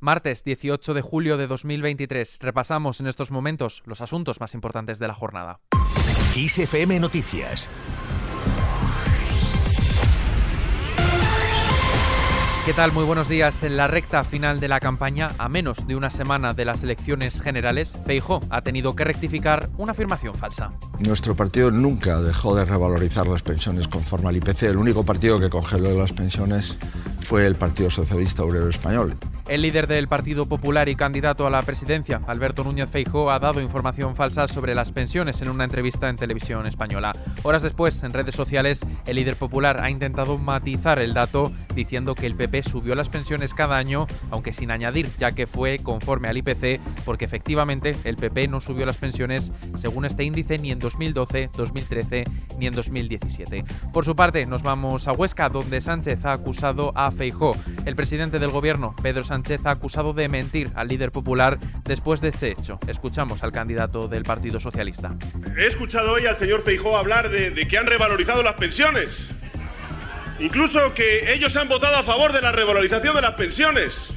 Martes 18 de julio de 2023. Repasamos en estos momentos los asuntos más importantes de la jornada. ISFM Noticias. ¿Qué tal? Muy buenos días. En la recta final de la campaña, a menos de una semana de las elecciones generales, Feijo ha tenido que rectificar una afirmación falsa. Nuestro partido nunca dejó de revalorizar las pensiones conforme al IPC. El único partido que congeló las pensiones fue el Partido Socialista Obrero Español. El líder del Partido Popular y candidato a la presidencia, Alberto Núñez Feijóo, ha dado información falsa sobre las pensiones en una entrevista en televisión española. Horas después, en redes sociales, el líder popular ha intentado matizar el dato diciendo que el PP subió las pensiones cada año, aunque sin añadir, ya que fue conforme al IPC, porque efectivamente el PP no subió las pensiones según este índice ni en 2012, 2013 ni en 2017. Por su parte, nos vamos a Huesca, donde Sánchez ha acusado a Feijóo. El presidente del gobierno, Pedro Sánchez, Sánchez ha acusado de mentir al líder popular después de este hecho. Escuchamos al candidato del Partido Socialista. He escuchado hoy al señor Feijó hablar de, de que han revalorizado las pensiones. Incluso que ellos han votado a favor de la revalorización de las pensiones.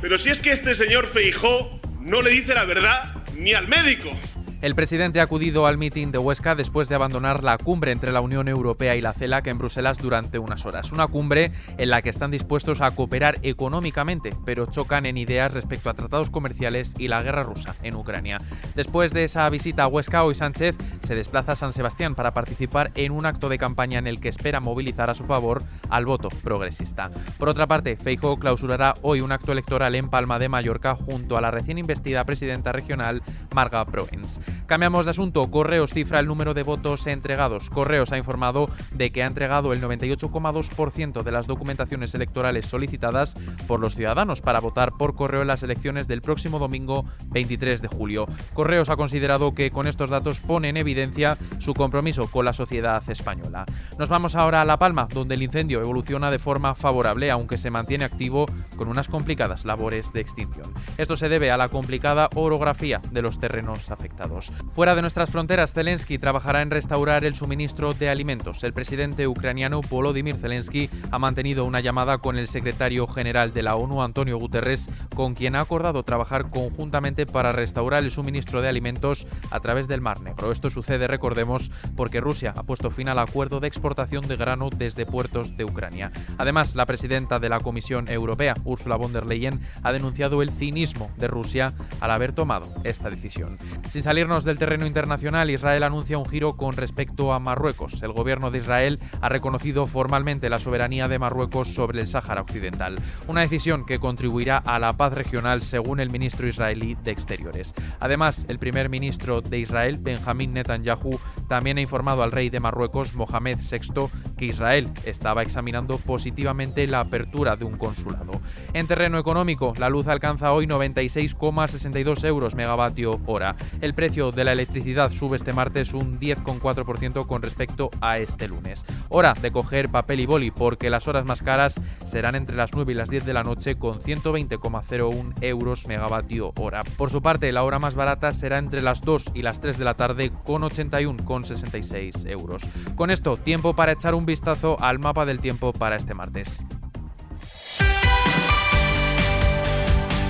Pero si es que este señor Feijó no le dice la verdad ni al médico. El presidente ha acudido al mitin de Huesca después de abandonar la cumbre entre la Unión Europea y la CELAC en Bruselas durante unas horas. Una cumbre en la que están dispuestos a cooperar económicamente, pero chocan en ideas respecto a tratados comerciales y la guerra rusa en Ucrania. Después de esa visita a Huesca, hoy Sánchez se desplaza a San Sebastián para participar en un acto de campaña en el que espera movilizar a su favor al voto progresista. Por otra parte, Feijóo clausurará hoy un acto electoral en Palma de Mallorca junto a la recién investida presidenta regional Marga Proens. Cambiamos de asunto. Correos cifra el número de votos entregados. Correos ha informado de que ha entregado el 98,2% de las documentaciones electorales solicitadas por los ciudadanos para votar por correo en las elecciones del próximo domingo 23 de julio. Correos ha considerado que con estos datos pone en evidencia su compromiso con la sociedad española. Nos vamos ahora a La Palma, donde el incendio evoluciona de forma favorable, aunque se mantiene activo con unas complicadas labores de extinción. Esto se debe a la complicada orografía de los terrenos afectados. Fuera de nuestras fronteras, Zelensky trabajará en restaurar el suministro de alimentos. El presidente ucraniano Volodymyr Zelensky ha mantenido una llamada con el secretario general de la ONU, Antonio Guterres, con quien ha acordado trabajar conjuntamente para restaurar el suministro de alimentos a través del Mar Negro. Esto sucede, recordemos, porque Rusia ha puesto fin al acuerdo de exportación de grano desde puertos de Ucrania. Además, la presidenta de la Comisión Europea, Ursula von der Leyen, ha denunciado el cinismo de Rusia al haber tomado esta decisión. Sin salir del terreno internacional, Israel anuncia un giro con respecto a Marruecos. El gobierno de Israel ha reconocido formalmente la soberanía de Marruecos sobre el Sáhara Occidental, una decisión que contribuirá a la paz regional según el ministro israelí de Exteriores. Además, el primer ministro de Israel, Benjamín Netanyahu, también ha informado al rey de Marruecos, Mohamed VI, que Israel estaba examinando positivamente la apertura de un consulado. En terreno económico, la luz alcanza hoy 96,62 euros megavatio hora. El precio de la electricidad sube este martes un 10,4% con respecto a este lunes. Hora de coger papel y boli porque las horas más caras serán entre las 9 y las 10 de la noche con 120,01 euros megavatio hora. Por su parte, la hora más barata será entre las 2 y las 3 de la tarde con 81,66 euros. Con esto, tiempo para echar un vistazo al mapa del tiempo para este martes.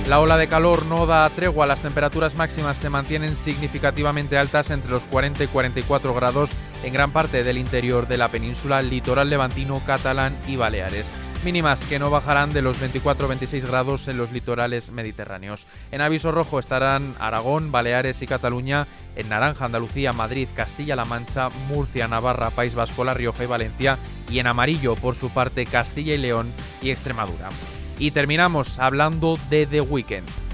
La ola de calor no da tregua, las temperaturas máximas se mantienen significativamente altas entre los 40 y 44 grados en gran parte del interior de la península, litoral levantino, catalán y Baleares mínimas que no bajarán de los 24-26 grados en los litorales mediterráneos. En aviso rojo estarán Aragón, Baleares y Cataluña, en naranja Andalucía, Madrid, Castilla-La Mancha, Murcia, Navarra, País Vasco, La Rioja y Valencia, y en amarillo por su parte Castilla y León y Extremadura. Y terminamos hablando de The Weeknd.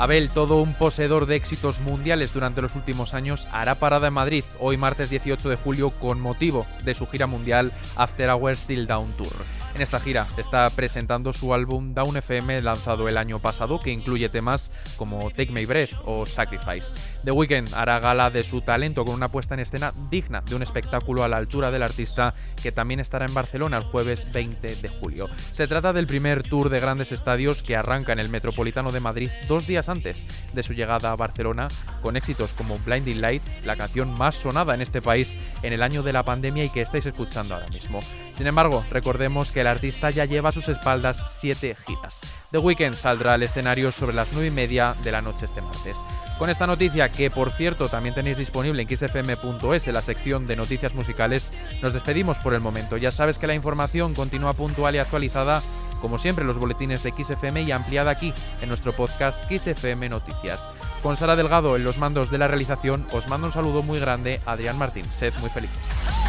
Abel, todo un poseedor de éxitos mundiales durante los últimos años, hará parada en Madrid hoy martes 18 de julio con motivo de su gira mundial After Hours Still Down Tour. En esta gira está presentando su álbum Down FM lanzado el año pasado que incluye temas como Take My Breath o Sacrifice. The Weeknd hará gala de su talento con una puesta en escena digna de un espectáculo a la altura del artista que también estará en Barcelona el jueves 20 de julio. Se trata del primer tour de grandes estadios que arranca en el Metropolitano de Madrid dos días antes de su llegada a Barcelona con éxitos como Blinding Lights, la canción más sonada en este país en el año de la pandemia y que estáis escuchando ahora mismo. Sin embargo, recordemos que el artista ya lleva a sus espaldas siete giras. The Weeknd saldrá al escenario sobre las 9 y media de la noche este martes. Con esta noticia, que por cierto también tenéis disponible en xfm.es en la sección de noticias musicales, nos despedimos por el momento. Ya sabes que la información continúa puntual y actualizada como siempre los boletines de XFM y ampliada aquí en nuestro podcast XFM Noticias. Con Sara Delgado en los mandos de la realización, os mando un saludo muy grande, Adrián Martín. Sed muy felices.